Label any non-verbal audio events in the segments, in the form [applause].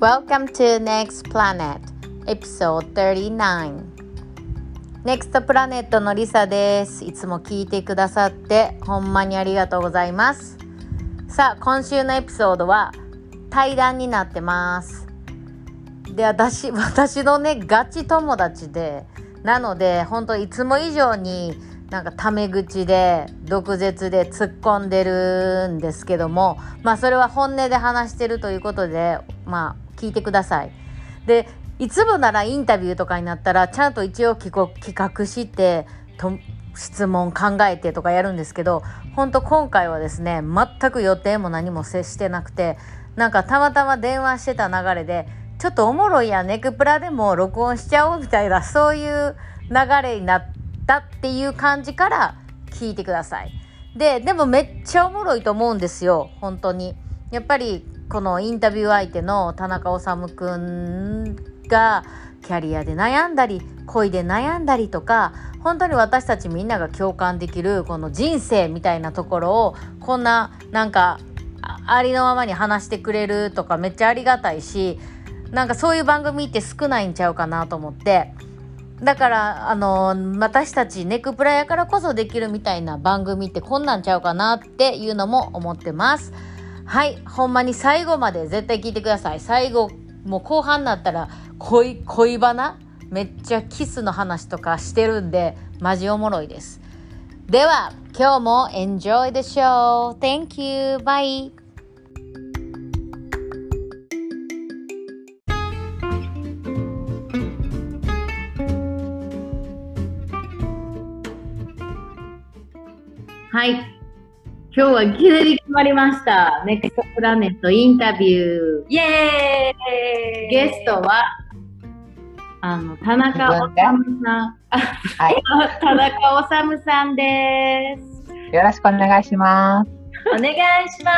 Welcome to Next Planet Episode 39 Next Planet のリサです。いつも聞いてくださってほんまにありがとうございます。さあ今週のエピソードは対談になってます。で私 [laughs] 私のねガチ友達でなので本当いつも以上になんかタメ口で毒舌で突っ込んでるんですけどもまあそれは本音で話してるということでまあ聞いてください。でいつもならインタビューとかになったらちゃんと一応企画してと質問考えてとかやるんですけど本当今回はですね全く予定も何も接してなくてなんかたまたま電話してた流れでちょっとおもろいやネクプラでも録音しちゃおうみたいなそういう流れになったっていう感じから聞いてください。で、でもめっちゃおもろいと思うんですよ、本当に。やっぱりこのインタビュー相手の田中治くんがキャリアで悩んだり恋で悩んだりとか本当に私たちみんなが共感できるこの人生みたいなところをこんななんかありのままに話してくれるとかめっちゃありがたいしなんかそういう番組って少ないんちゃうかなと思って。だからあの私たちネクプラやからこそできるみたいな番組ってこんなんちゃうかなっていうのも思ってます。はいほんまに最後まで絶対聞いてください最後もう後半になったら恋恋バナ？めっちゃキスの話とかしてるんでマジおもろいですでは今日も Enjoy the show! Thank you! Bye! はい。今日はいきなり決まりました。ネクストプラネットインタビュー。イエーイゲストは、あの、田中治さん。はい。[laughs] 田中治さんです。よろしくお願いします。お願いしま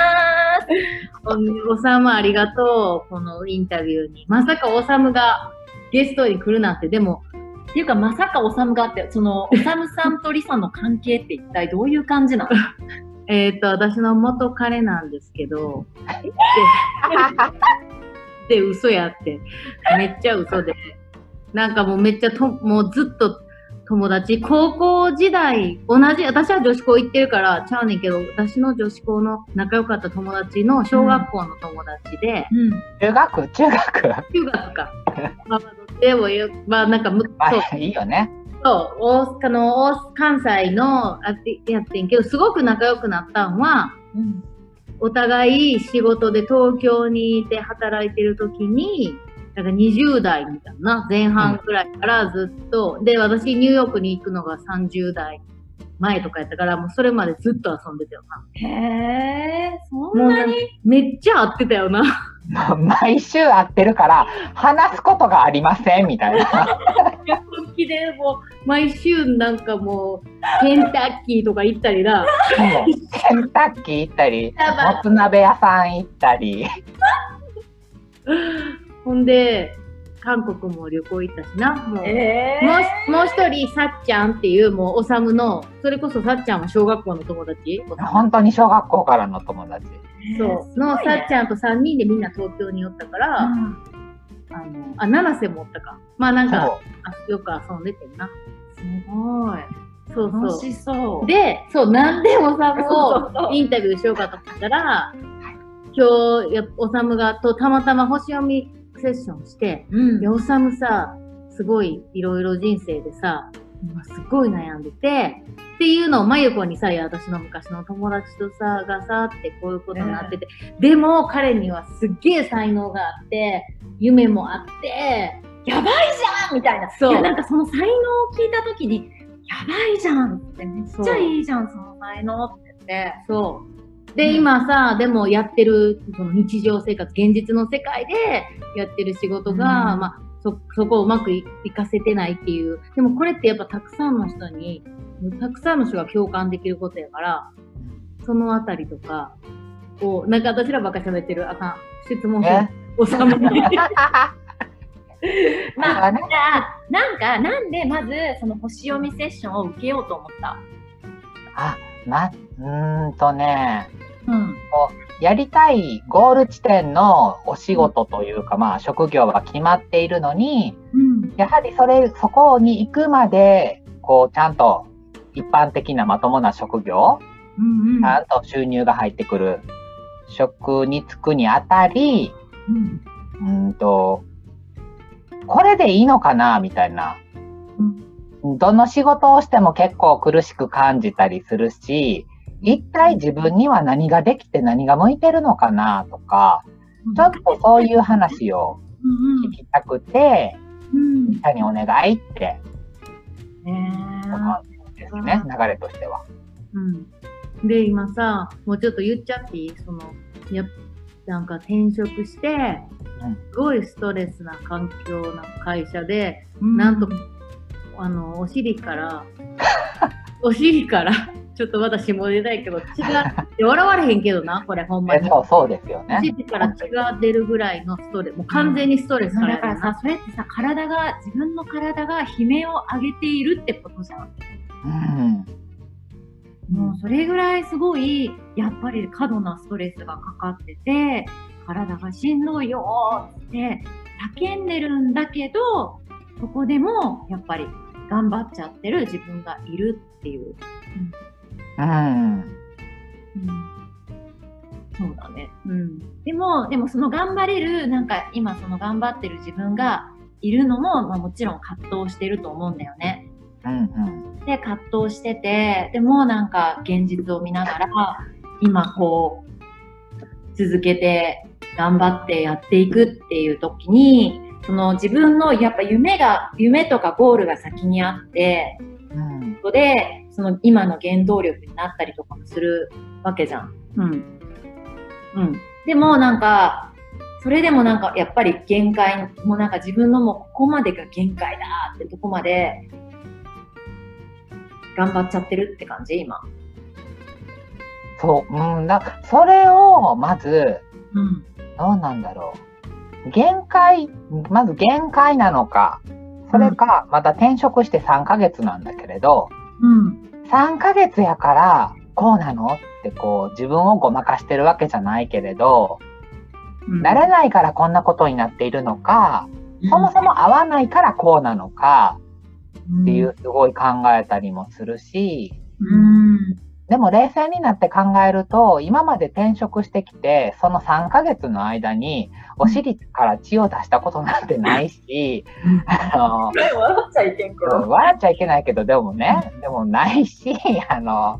す。おさむありがとう。このインタビューに。まさかおさむがゲストに来るなんて、でも、っていうか、まさかおさむがあって、その、おさむさんとりさの関係って一体どういう感じなの？えっと、私の元彼なんですけど、[laughs] で、で嘘やって、めっちゃ嘘で、なんかもうめっちゃと、もうずっと友達、高校時代、同じ、私は女子校行ってるからちゃうねんけど、私の女子校の仲良かった友達の小学校の友達で、うん、中学？中学？中学か。[laughs] まあ、でも、まあなんか、む、そう。いいよね。そう、大阪の、大関西のあってやってんけど、すごく仲良くなったんは、うん、お互い仕事で東京にいて働いてる時に、だから20代みたいな、前半くらいからずっと、うん、で、私ニューヨークに行くのが30代前とかやったから、もうそれまでずっと遊んでたよな。へえ、そんなに？めっちゃ会ってたよな。[laughs] 毎週会ってるから話すことがありませんみたいな。本気でもう毎週なんかもうケンタッキーとか行ったりな。ケンタッキー行ったり、もつ鍋屋さん行ったり。ほんで、韓国も旅行行ったしな。もう、えー、もうもう一人、さっちゃんっていう、もう、おさむの、それこそさっちゃんは小学校の友達？本当に小学校からの友達。そう。の、さっちゃんと3人でみんな東京に寄ったから、うん、あの、あ、七瀬もおったか。まあなんか、あよく遊んでてんな。すごい。そうそう。楽しそう。で、そう、なんでおさむをインタビューしようかと思ったら、今日、やおさむがとたまたま星読みセッションして、うん、おさむさ、すごいいろいろ人生でさ、すごい悩んでて、っていうのをまゆこにさ、いや、私の昔の友達とさ、がさ、ってこういうことになってて、えー、でも彼にはすっげえ才能があって、夢もあって、やばいじゃんみたいな。そう。なんかその才能を聞いたときに、やばいじゃんってめっちゃいいじゃん、その才能って言って。そう。で、今さ、でもやってる、その日常生活、現実の世界でやってる仕事が、うん、まあ、そ、そこをうまくいかせてないっていう。でもこれってやっぱたくさんの人に、たくさんの人が共感できることやから、そのあたりとか、を、なんか私らばっか喋ってる、あかん。質問して、おさむまあ、じゃあ、なんか、なんでまず、その星読みセッションを受けようと思った？あ、ま、うんとね、うん、やりたいゴール地点のお仕事というか、まあ職業は決まっているのに、うん。やはりそれ、そこに行くまで、こう、ちゃんと一般的なまともな職業、うんうん。ちゃんと収入が入ってくる職に就くにあたり、うん。うーんと、これでいいのかなみたいな。うん。どの仕事をしても結構苦しく感じたりするし、一体自分には何ができて何が向いてるのかなとか、ちょっとそういう話をうん聞きたくて、うん。うん。下にお願いってね思うんですね、流れとしては。うん。で、今さ、もうちょっと言っちゃっていい？その、やっなんか転職して、うんすごいストレスな環境な会社で、なんと、あの、お尻から、[laughs] お尻から、ちょっと私も出たいけど、血が、笑われへんけどな、これほんまに。えそう、そうですよおね。尻から血が出るぐらいのストレス、もう完全にストレスからやなだからさ、それってさ、体が、自分の体が悲鳴を上げているってことじゃん。うん。もうそれぐらいすごい、やっぱり過度なストレスがかかってて、体がしんどいよーって叫んでるんだけど、そこでもやっぱり頑張っちゃってる自分がいるっていう。うん。そうだね。うん、でも、でもその頑張れる、なんか今その頑張ってる自分がいるのも、まあもちろん葛藤してると思うんだよね。うんうん。で、葛藤してて、でもなんか現実を見ながら、今こう、続けて頑張ってやっていくっていう時に、その自分のやっぱ夢が、夢とかゴールが先にあって、うん。そこで、その今の原動力になったりとかもするわけじゃん。うん。うん。でもなんか、それでもなんかやっぱり限界、もうなんか自分のもうここまでが限界だってとこまで、頑張っちゃってるって感じ今。そう、うんだ。それを、まず、うん。どうなんだろう。限界、まず限界なのか、それか、また転職して3ヶ月なんだけれど、うん。3ヶ月やから、こうなの？ってこう、自分をごまかしてるわけじゃないけれど、慣れないからこんなことになっているのか、そもそも合わないからこうなのか、っていうすごい考えたりもするし、うん。でも冷静になって考えると、今まで転職してきて、その3ヶ月の間に、お尻から血を出したことなんてないし、あの、笑っちゃいけん。けうん笑っちゃいけないけど、でもね、でもないし、あの、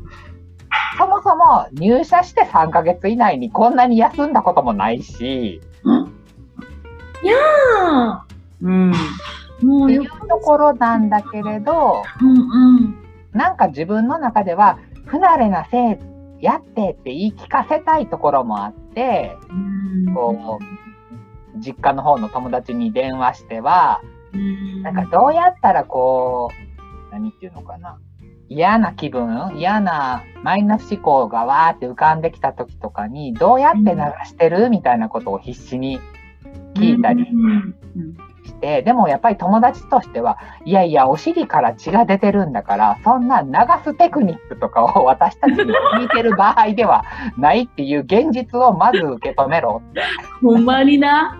そもそも入社して3ヶ月以内にこんなに休んだこともないし、あうん。もうよっていうところなんだけれど、うんうん。なんか自分の中では、不慣れなせい、やってって言い聞かせたいところもあって、こう、実家の方の友達に電話しては、なんかどうやったらこう、何っていうのかな。嫌な気分？嫌なマイナス思考がわーって浮かんできた時とかに、どうやって流してる？みたいなことを必死に聞いたりして、でもやっぱり友達としては、いやいや、お尻から血が出てるんだから、そんな流すテクニックとかを私たちに [laughs] 聞いてる場合ではないっていう現実をまず受け止めろって。ほんまにな。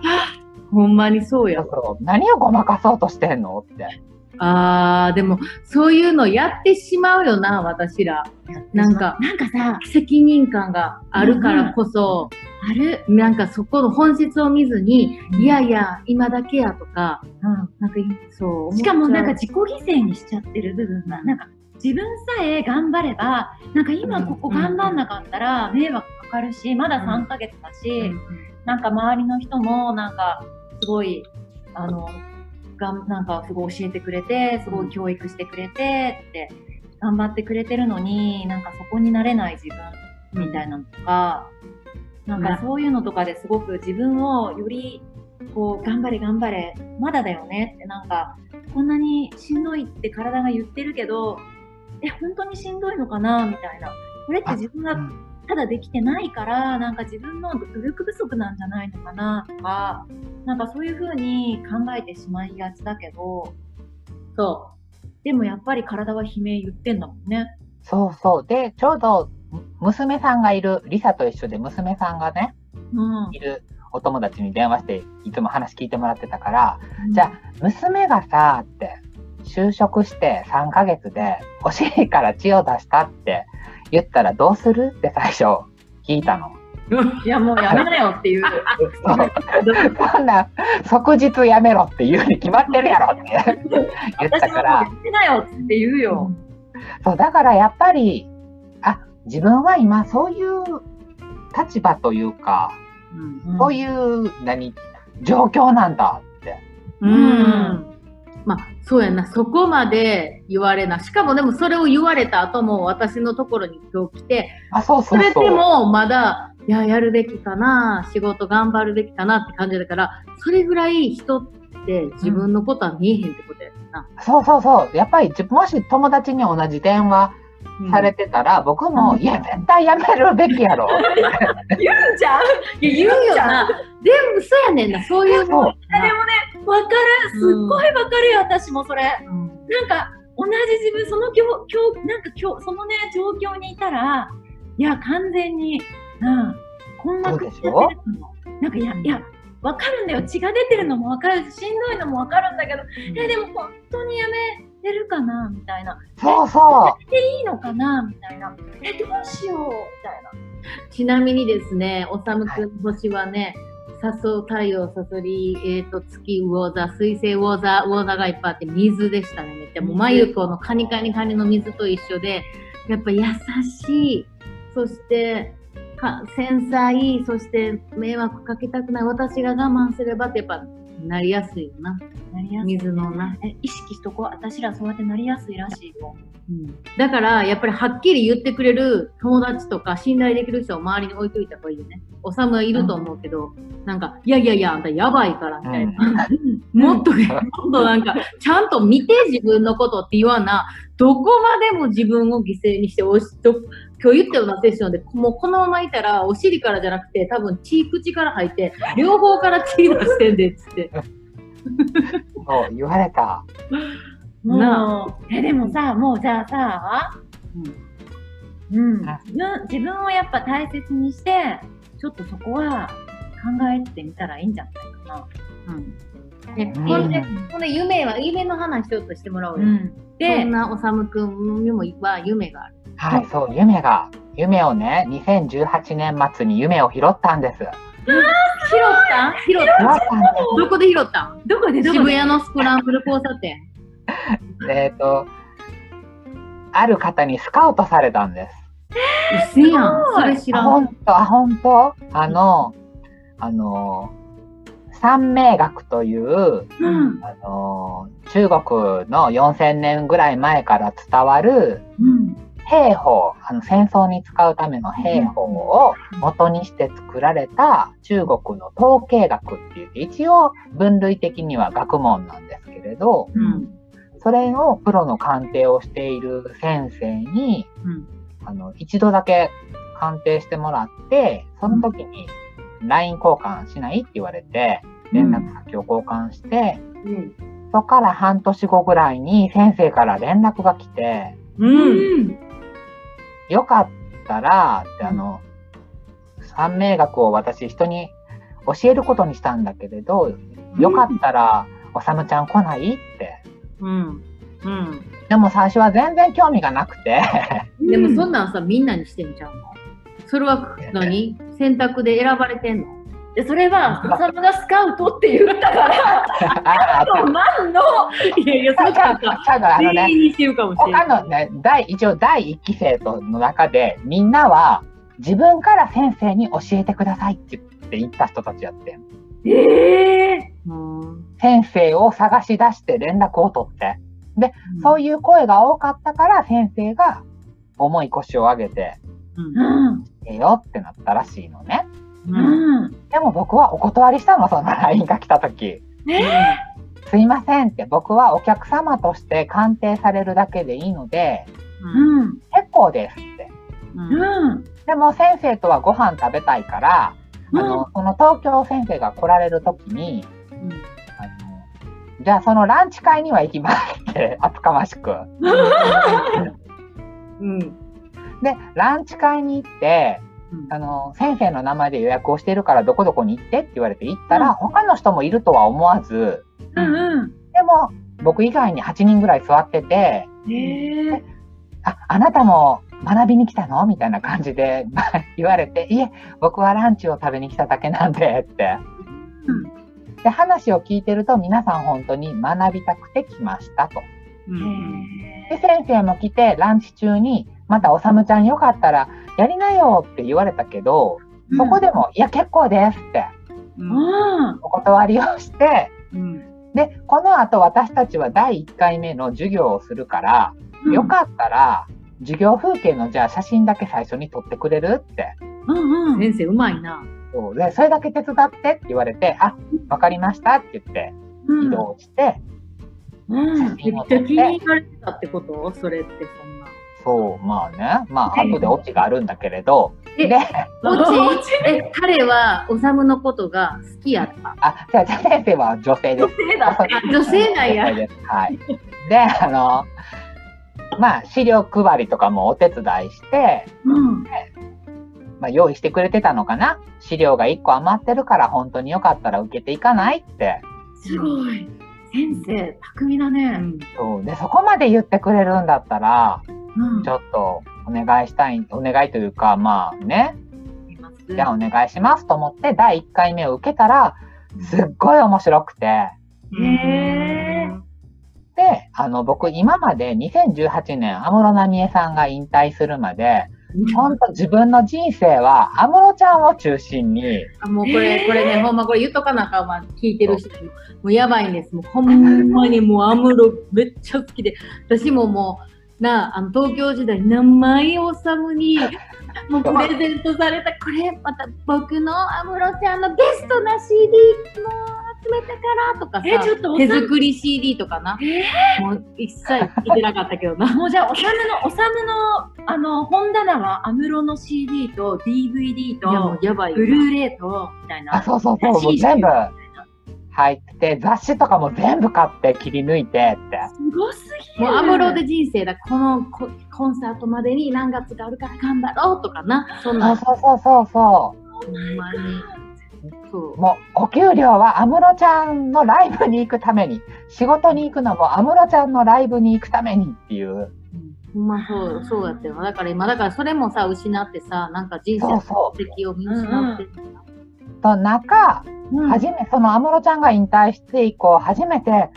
ほんまにそうやそう。そう何をごまかそうとしてんの？って。あー、でも、そういうのやってしまうよな、私ら。なんか、なんかさ、責任感があるからこそ、ある？なんかそこの本質を見ずに、いやいや、今だけやとか、なんか、そう。しかもなんか自己犠牲にしちゃってる部分が、なんか自分さえ頑張れば、なんか今ここ頑張んなかったら迷惑かかるし、まだ3ヶ月だし、なんか周りの人もなんかすごい、あの、がんなんかすごい教えてくれて、すごい教育してくれてって、頑張ってくれてるのに、なんかそこになれない自分みたいなのとか、なんかそういうのとかですごく自分をよりこう頑張れ頑張れまだだよねってなんかこんなにしんどいって体が言ってるけどえ本当にしんどいのかなみたいなこれって自分がただできてないからなんか自分の努力不足なんじゃないのかなとかなんかそういう風に考えてしまいがちだけどそうでもやっぱり体は悲鳴言ってんだもんね。そうそう。で、ちょうど、娘さんがいる、リサと一緒で娘さんがね、うんいるお友達に電話して、いつも話聞いてもらってたから、じゃあ、娘がさ、って、就職して3ヶ月で、お尻から血を出したって言ったらどうするって最初聞いたの。[laughs] いや、もうやめなよっていう。そうそんな、即日やめろって言うに決まってるやろって言った私ももうからや、めなよって言うよ。そう、だからやっぱり、あ、自分は今そういう立場というか、うんそういう、何、状況なんだって。うん。まあ、そうやな。そこまで言われな。しかもでもそれを言われた後も私のところに今日来て、あ、そうそうそう。でもまだ、いや、やるべきかな、仕事頑張るべきかなって感じだから、それぐらい人って自分のことは見えへんってことやな。そうそうそう。やっぱり、じもし友達に同じ電話されてたら、僕も、うんいや、絶対やめるべきやろ。言うんじゃんいや、言うよな。全部そうやねんな。そういうもんやな。でもね、わかる。すっごいわかるよ、私もそれ。うんなんか、同じ自分、その境、境、なんか境、そのね、状況にいたら、いや、完全に、うん、困惑しちゃってるかも。なんか、いや、いや、わかるんだよ。血が出てるのもわかるし、しんどいのもわかるんだけど、え、でも本当にやめれるかな？みたいな。そうそいいのかな？みたいな。え、どうしよう？みたいな。ちなみにですね、おさむくん星はね、笹生太陽、さそり、えっ、と、月、魚座、水星、魚座、魚座がいっぱいあって、水でしたね。めっちゃもう、眉毛のカニカニカニの水と一緒で、やっぱ優しい、そして、か繊細、そして迷惑かけたくない、私が我慢すればってやっぱなりやすいよな。なりやすい。水のな。え、意識しとこう。私らそうやってなりやすいらしいよ。だから、やっぱりはっきり言ってくれる友達とか信頼できる人を周りに置いといた方がいいよね。おさむはいると思うけど、なんか、いやいやいや、あんたやばいから、みたいな。[laughs] もっとね、もっとなんか、ちゃんと見て自分のことって言わな、どこまでも自分を犠牲にして、おしと今日言ったようなセッションで、もうこのままいたら、お尻からじゃなくて、多分血口から入って、[laughs] 両方から血出してんで、つって。う。そう、言われた。なもうえ、でもさ、もうじゃあさ、うん、自分自分をやっぱ大切にして、ちょっとそこは考えてみたらいいんじゃないかな。うん。ね、うんほんで、ほんで、夢は、夢の話ちょっとしてもらおうよ。ん、そでん、なおさむくんにもは夢がある。はい、そう、夢が、夢をね、2018年末に夢を拾ったんです。拾っ拾ったん拾ったどこで拾った？んどこで？どこで？渋谷のスクランブル交差点。す。[laughs] えっ、と、ある方にスカウトされたんです。うせやん。それ知あ、らん。ほんと、あ、ほんとあの、あの、三名学という、うん、あの、中国の4000年ぐらい前から伝わるうん、兵法、あの戦争に使うための兵法を元にして作られた中国の統計学って言って、一応分類的には学問なんですけれど、うん。それのプロの鑑定をしている先生に、うん。あの、一度だけ鑑定してもらって、その時に LINE 交換しないって言われて、連絡先を交換して、うん。そこから半年後ぐらいに先生から連絡が来て、うん。よかったら、ってあの、三名学を私人に教えることにしたんだけれど、よかったら、おさむちゃん来ないって。うん。うん。でも最初は全然興味がなくて、でもそんなんさ、みんなにしてんちゃうの？それは何？選択で選ばれてんの？で、それは、おさむがスカウトって言ったから、ああと何の、いやいや、それかさ、ちゃんとあのね。他のね、第、一応第一期生との中で、みんなは自分から先生に教えてくださいって言って言った。人た。ちやってん。ええうん先生を探し出して連絡を取って。そういう声が多かった。から先生が重い腰を上げて、うんえよってなった。らしいのね。うん。うん、でも僕はお断りしたの、そんな LINE が来た時。すいませんって、僕はお客様として鑑定されるだけでいいので、うん。うん、結構ですって。うん。うん、でも先生とはご飯食べたいから、うん。あの、その東京先生が来られる時に、あの、じゃあそのランチ会には行きますって、[laughs] 厚かましく。うん。で、ランチ会に行って、うんあの、先生の名前で予約をしてるからどこどこに行ってって言われて行ったら、うん他の人もいるとは思わず、うんうん。でも、僕以外に8人ぐらい座ってて。あ、あなたも学びに来たのみたいな感じで [laughs] 言われて、いえ、僕はランチを食べに来ただけなんで、って。で、話を聞いてると皆さん本当に学びたくて来ましたと。うんで、先生も来て、ランチ中に、またおさむちゃんよかったら、やりなよって言われたけど、そこでも、いや、結構ですって、うんうん。お断りをして、うんで、この後私たちは第1回目の授業をするから、よかったら、授業風景のじゃあ写真だけ最初に撮ってくれるって。うんうん。先生うまいな。そうで、それだけ手伝ってって言われて、あ、わかりましたって言って移動して、うん。写めっ真を撮っちゃ気にて、入られてたってこと？それってそんな。そう、まあね、まあ後でオチがあるんだけれど、えで、オチ？[laughs] え、彼はおさむのことが好きやった？あ、じゃあ、じゃあ先生は女性です。性だあ女性なんやはい。で、あの、まあ、資料配りとかもお手伝いして、うん。まあ、用意してくれてたのかな資料が1個余ってるから本当によかったら受けていかないって。すごい。先生、巧みだうね。んそう。で、そこまで言ってくれるんだったら、うん。ちょっとお願いしたい、お願いというか、まあね、じゃあお願いしますと思って第1回目を受けたら、すっごい面白くて、へー。で、あの、僕今まで2018年、安室奈美恵さんが引退するまで、本当自分の人生は安室ちゃんを中心に、あもうこれ、これね、ほんまこれ言っとかなあかんわ、聞いてる人。も。もうやばいんです。もうほんまにもうアムロめっちゃ好きで、私ももう、なあ、あの東京時代、名前おさむに、[laughs] もうプレゼントされた、これ、また僕の安室ちゃんのベストな CD も集めたからとかさ、えちょっと手む。作り CD とかな、もう一切聞いてなかったけどな。[laughs] もうじゃあ、おさむの、おさむの、あの、本棚は、アムロの CD と DVD と、やばいよ。ブルーレイと、みたいな。あ、そうそうそう、もう全部入ってて、雑誌とかも全部買って切り抜いてって。すごすぎる。もうアムロで人生だ、このココンサートまでに何月があるから頑張ろうとかな、そんな、そうそうそうそうそほんまに。そうう。。もう、お給料は安室ちゃんのライブに行くために、仕事に行くのも安室ちゃんのライブに行くためにっていう。ほんまそう、そうやったよ。だから今、だからそれもさ、失ってさ、なんか人生のそうそ目的を見失ってる。と、中、うん初め、その安室ちゃんが引退して以降、初めて、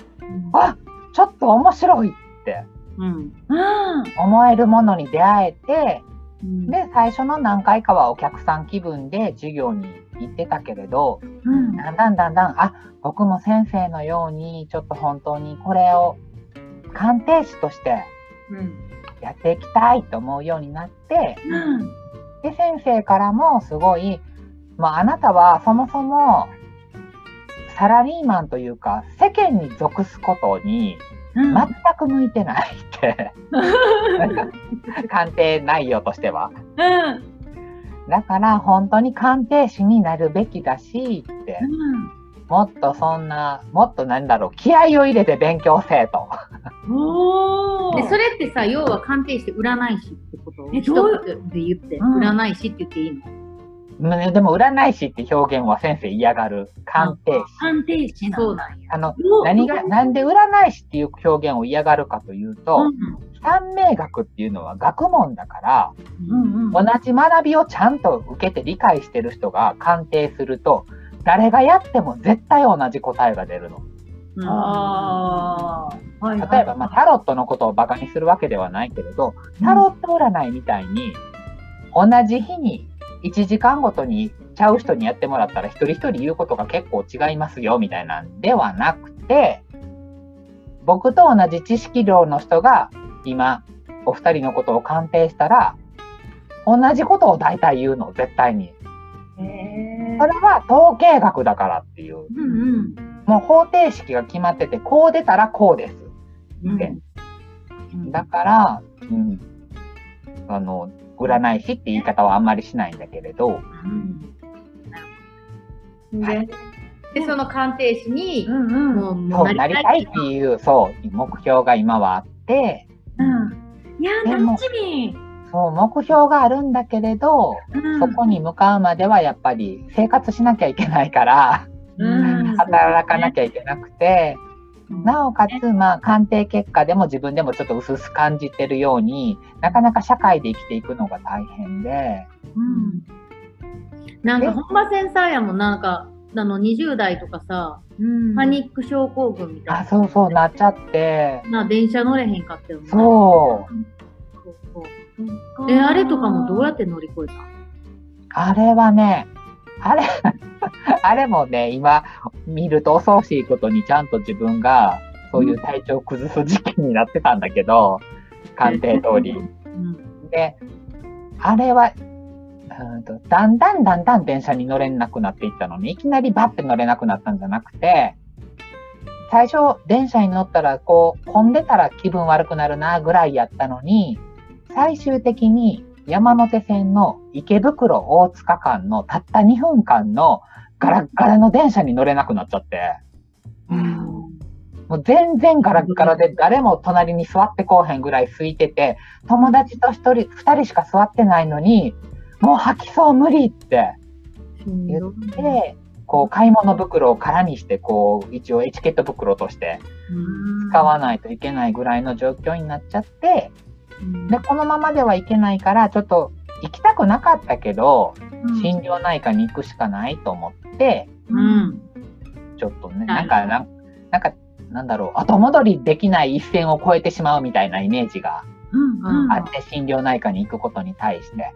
あ、ちょっと面白いってうん。うん。思えるものに出会えて、うん。で、最初の何回かはお客さん気分で授業に行ってたけれど、うん。だんだんだんだん、あ、僕も先生のように、ちょっと本当にこれを鑑定士としてうん。やっていきたいと思うようになって、うん。で、先生からもすごい、まあ、あなたはそもそも、サラリーマンというか、世間に属すことにうん。全く向いてないって、[laughs] なんか鑑定内容としては。うん。だから本当に鑑定士になるべきだしって、もっとそんな、もっとなんだろう、気合を入れて勉強せえと。うん。おー。で、それってさ、要は鑑定して占い師ってこと？えどうで言って、うん占い師って言っていいの？ねでも占い師って表現は先生嫌がる。鑑定士。鑑定士そうなんや。あの、お何が、なんで占い師っていう表現を嫌がるかというと、うん三名学っていうのは学問だから、うんうん。同じ学びをちゃんと受けて理解してる人が鑑定すると、誰がやっても絶対同じ答えが出るの。うんああ。はいはい例えば、まあ、タロットのことをバカにするわけではないけれど、タロット占いみたいに、同じ日に1時間ごとにちゃう人にやってもらったら一人一人言うことが結構違いますよみたいなんではなくて、僕と同じ知識量の人が今、お二人のことを鑑定したら、同じことを大体言うの、絶対に。へそれは統計学だからっていう。うんうん。もう方程式が決まってて、こう出たらこうです。うんでだから、うん、あの、占い師って言い方はあんまりしないんだけれど、で、で、その鑑定士に、うんうん。もう、なりたいっていう、そう、目標が今はあって、うん。いや楽しみ。そう、目標があるんだけれど、うん。そこに向かうまではやっぱり生活しなきゃいけないから、うん。働かなきゃいけなくて、なおかつ、まあ、鑑定結果でも自分でもちょっと薄々感じてるように、なかなか社会で生きていくのが大変で、うんなんか、ほんま繊細やもん。なんか、あの、20代とかさ、うんパニック症候群みたいあ、な。そうそうなっちゃって、な、電車乗れへんかったよね。そう、そうそうえ、あれとかもどうやって乗り越えた？あれはね、あれ、[laughs] あれもね、今見ると恐ろしいことにちゃんと自分がそういう体調を崩す時期になってたんだけど、鑑定通り。うん。で、あれは、うんとだんだんだんだん電車に乗れなくなっていったのに、いきなりバッて乗れなくなったんじゃなくて、最初電車に乗ったらこう混んでたら気分悪くなるなぐらいやったのに、最終的に山手線の池袋大塚間のたった2分間のガラッガラの電車に乗れなくなっちゃって、もう全然ガラッガラで誰も隣に座ってこうへんぐらい空いてて、友達と一人、二人しか座ってないのに、もう吐きそう無理って言って、こう買い物袋を空にして、こう一応エチケット袋として使わないといけないぐらいの状況になっちゃって、で、このままではいけないから、ちょっと行きたくなかったけど、心療内科に行くしかないと思って、うん。ちょっとね、はないんか、なんなんか、なんだろう、後戻りできない一線を越えてしまうみたいなイメージがあって、心療内科に行くことに対して。で、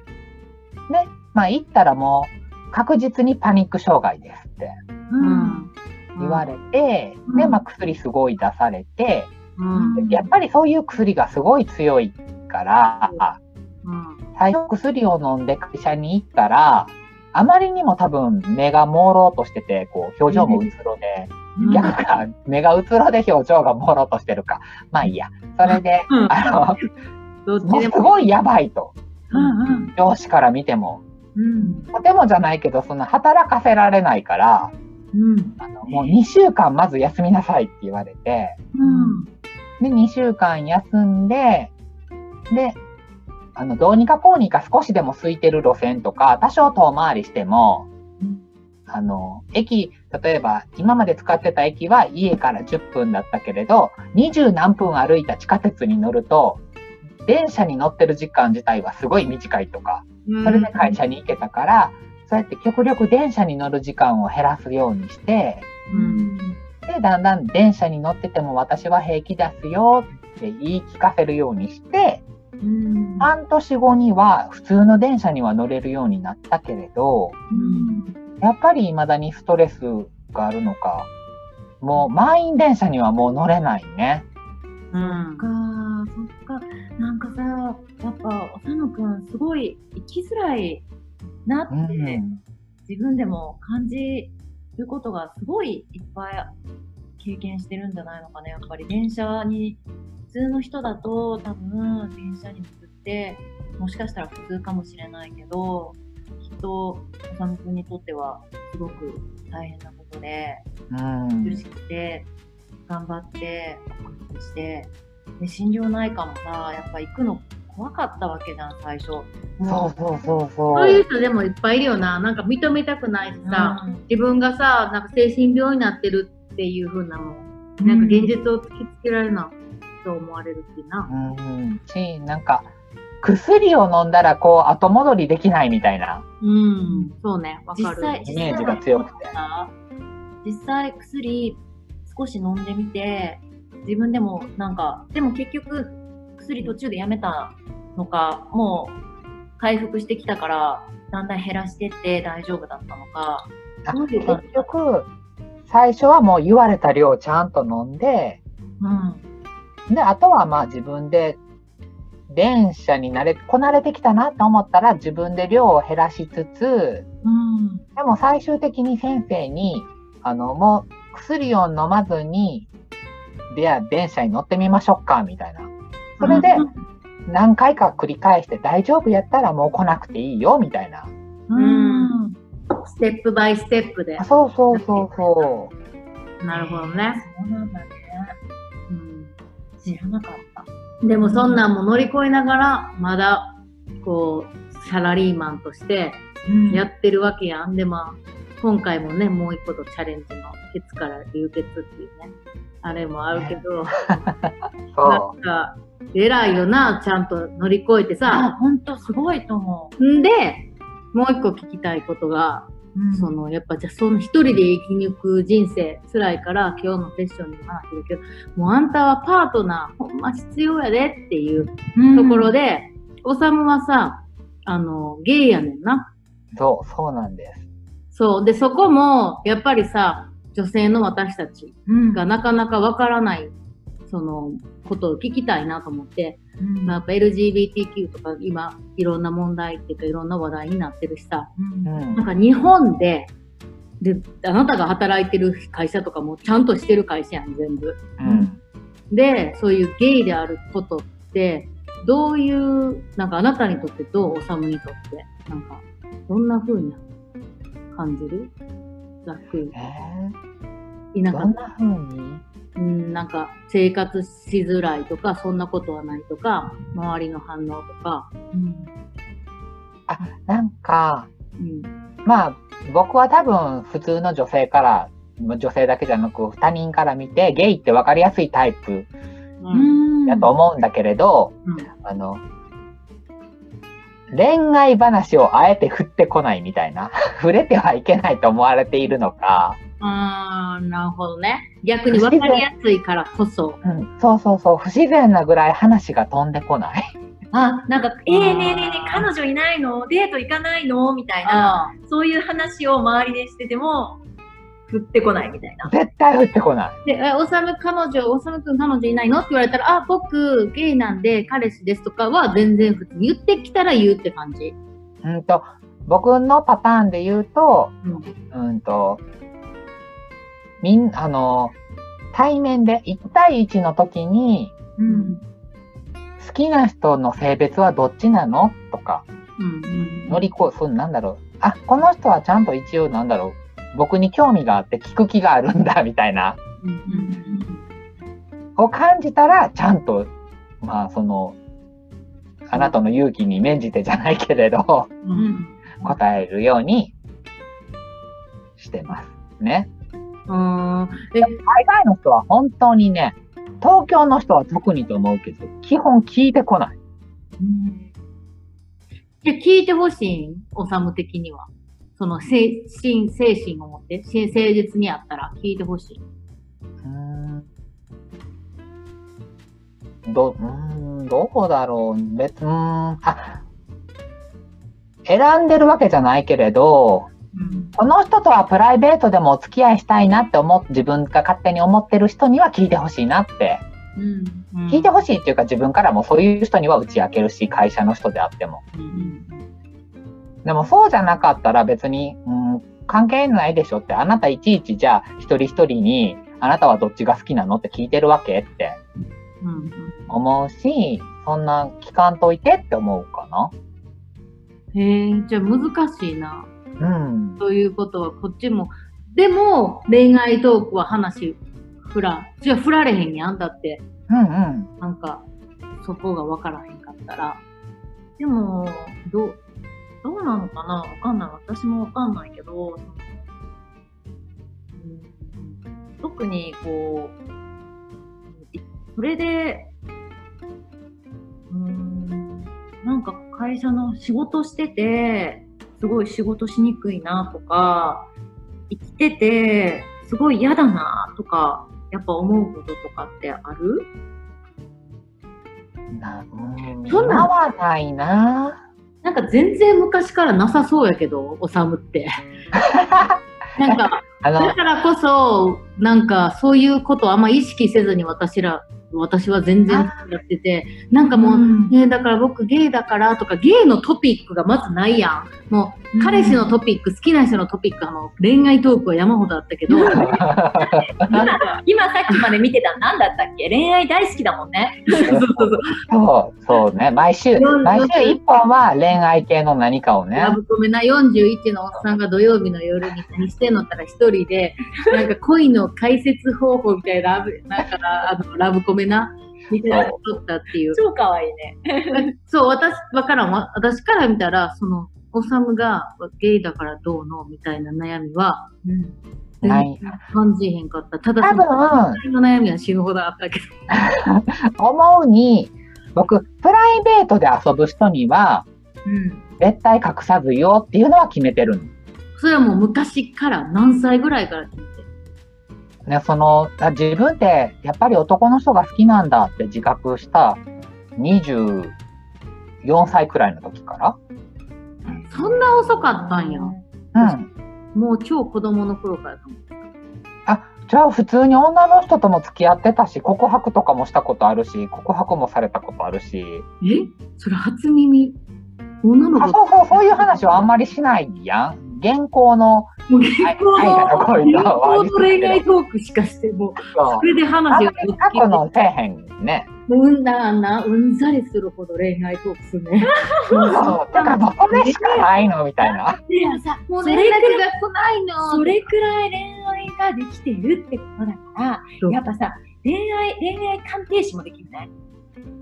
まあ行ったらもう確実にパニック障害ですってうん言われて、うんで、まあ薬すごい出されて、うん。やっぱりそういう薬がすごい強いから、うん。薬を飲んで会社に行ったら、あまりにも多分目が朦朧としてて、こう表情もうつろで、逆か、目がうつろで表情が朦朧としてるか。まあいいや。それで、うんあの、もうすも。ごいやばいと。うんうん上司から見ても。うんとてもじゃないけど、そんな働かせられないから、うんあのもう2週間まず休みなさいって言われて、うんで、2週間休んで、で、あの、どうにかこうにか少しでも空いてる路線とか、多少遠回りしても、うんあの、駅、例えば今まで使ってた駅は家から10分だったけれど、20何分歩いた地下鉄に乗ると、電車に乗ってる時間自体はすごい短いとか、それで会社に行けたから、そうやって極力電車に乗る時間を減らすようにして、うん。で、だんだん電車に乗ってても私は平気ですよって言い聞かせるようにして、うん半年後には普通の電車には乗れるようになったけれど、やっぱり未だにストレスがあるのか、もう満員電車にはもう乗れないね。うん。かそっかなんかさやっぱおさのくんすごい生きづらいなって、うん。自分でも感じることがすごいいっぱい経験してるんじゃないのかなやっぱり電車に普通の人だと多分電車に乗ってもしかしたら普通かもしれないけどきっとおさむくんにとってはすごく大変なことでうん苦しくて頑張って克服してで心療内科もさやっぱ行くの怖かったわけじゃん最初。そうそうそうそう。そういう人でもいっぱいいるよな。なんか認めたくないしさ、うん自分がさ、なんか精神病になってるっていう風なの、なんか現実を突きつけられるな、と思われるっていうな。うん。し、なん。か、薬を飲ん。だらこう後戻りできないみたいな。うん、そうね、わかる。イメージが強くて実際薬少し飲ん。でみて、自分でもなん。か、でも結局薬途中でやめたのか、もう回復してきたから、だん。だん。減らしてって大丈夫だったのか。結局、最初はもう言われた量をちゃん。と飲ん。で、うん。で、あとはまあ自分で、電車に慣れ、こなれてきたなと思ったら自分で量を減らしつつ、うん。でも最終的に先生に、あの、もう薬を飲まずに、では電車に乗ってみましょうか、みたいな。それで何回か繰り返して大丈夫やったらもう来なくていいよ、みたいな。うん。ステップバイステップであ。そうそうそうそう。なるほどね。そうなんだね。うん知らなかった。でもそんなんも乗り越えながら、まだこう、サラリーマンとしてうんやってるわけやん。で、まあ、今回もね、もう一個とチャレンジのケツから流血っていうね、あれもあるけど、[laughs] そなんか、偉いよな、ちゃんと乗り越えてあ、さ。本当すごいと思んで、もう一個聞きたいことが、う。その、やっぱじゃあその一人で生き抜く人生辛いから今日のセッションにも話してるけど、もうあんたはパートナーほんま必要やでっていううんところ、で、おさむはさ、あの、ゲイやねんな。う、そう、そうなんです。そう。で、そこも、やっぱりさ、女性の私たちうんがなかなかわからない、その、ことを聞きたいなと思って、うん。まあ、やっぱ LGBTQ とか今、いろんな問題っていうかいろんな話題になってるしさ、うん。うん。なんか日本で、で、あなたが働いてる会社とかもちゃんとしてる会社やん、全部。うん。で、そういうゲイであることって、どういう、なんかあなたにとってどう、おさむにとって、なんか、どんな風に感じる？ざっくり。えー、田舎。どんな風に？うん、なんか生活しづらいとか、そんなことはないとか、周りの反応とか。うんあ、なんか、うん。まあ、僕は多分普通の女性から、女性だけじゃなく他人から見てゲイって分かりやすいタイプうん。だと思うんだけれど、うんあの、恋愛話をあえて振ってこないみたいな、[laughs] 触れてはいけないと思われているのか、あー、なるほどね。逆に分かりやすいからこそ。うん、そうそうそう、不自然なぐらい話が飛んでこない。[laughs] あ、なんか、えー、ねえねえねえ、彼女いないの？デート行かないの？みたいな、あそういう話を周りでしてても、振ってこないみたいな。絶対振ってこない。で、えおさむ彼女、おさむくん彼女いないの？って言われたら、あ、僕、ゲイなんで彼氏ですとかは全然普通に言ってきたら言うって感じ。うんと、僕のパターンで言うと、うん。うんと、みん、あの、対面で1対1の時に、うん。好きな人の性別はどっちなの？とか、うん。乗り越え、そうなんだろう。あ、この人はちゃんと一応なんだろう。僕に興味があって聞く気があるんだ、[laughs] みたいな。うん。うん。を感じたら、ちゃんと、まあ、その、あなたの勇気に免じてじゃないけれど、うん。うん。答えるようにしてます。ね。うん。え、海外の人は本当にね、東京の人は特にと思うけど、基本聞いてこない。じゃあ聞いてほしい？んおさむ的には。その精神、精神を持って、し誠実にあったら聞いてほしい。うーんど、うーん、どうだろう？別、うーん、あ、選んでるわけじゃないけれど、うん。この人とはプライベートでもお付き合いしたいなって思自分が勝手に思ってる人には聞いてほしいなって。うん。聞いてほしいっていうか自分からもそういう人には打ち明けるし、会社の人であっても。うん。でもそうじゃなかったら別に、うん、関係ないでしょって、あなたいちいちじゃあ一人一人に、あなたはどっちが好きなのって聞いてるわけってうん。思うし、そんな聞かんといてって思うかな。へえ、じゃあ難しいな。うん。ということは、こっちも。でも、恋愛トークは話、振ら、じゃあ振られへんやん。だって、うんうん。なんか、そこが分からへんかったら。でも、どう、どうなのかな？わかんない。私もわかんないけど、うん特に、こう、いそれで、うーん、なんか会社の仕事してて、すごい仕事しにくいなとか、生きてて、すごい嫌だなとか、やっぱ思うこととかってある？な、うん。そん？なはないな。なんか全然昔からなさそうやけど、おさむって。[laughs] なんか、だ、からこそ、なんかそういうことをあんま意識せずに私ら、私は全然やってて、なんかもう、うんね、だから僕ゲイだからとか、ゲイのトピックがまずないやん。もう、彼氏のトピック、好きな人のトピック、あの、恋愛トークは山ほどあったけど、[laughs] 今、今さっきまで見てた何だったっけ？恋愛大好きだもんね。[laughs] そうそうそう。そう、そうね。毎週、うん毎週一本は恋愛系の何かをねラ。ブコメな41のおっさんが土曜日の夜に何してんのったら一人で、なんか恋の解説方法みたいな、ラブなんかあのラブコメな、見てらっとったっていう。超可愛いね。そう、私、わからんわ。私から見たら、その、おさむがゲイだからどうのみたいな悩みは、全ない然感じへんかった。ただ多分、の悩みは死ぬほどあったけど。[laughs] 思うに、僕、プライベートで遊ぶ人には、うん。絶対隠さずよっていうのは決めてるの。それはもう昔から、何歳ぐらいから聞いて。ね、その、あ自分ってやっぱり男の人が好きなんだって自覚した24歳くらいの時かそんな遅かったんや。ら。うん。もう超子供の頃からかも。あ、じゃあ普通に女の人とも付き合ってたし、告白とかもしたことあるし、告白もされたことあるし。え？それ初耳。女のあ、子そうそう、そういう話はあんまりしないやん。現行の、もう結構愛が残りの、恋愛トークしかして、もう、それで話が過去のせえへんね。うんだな、うんざりするほど恋愛トークするね。そう。だからもうそれしかないのみたいな。でもさ、もうそれくらい、が来ないのそれくらい恋愛ができてるってことだから、やっぱさ、恋愛、恋愛鑑定士もできるね。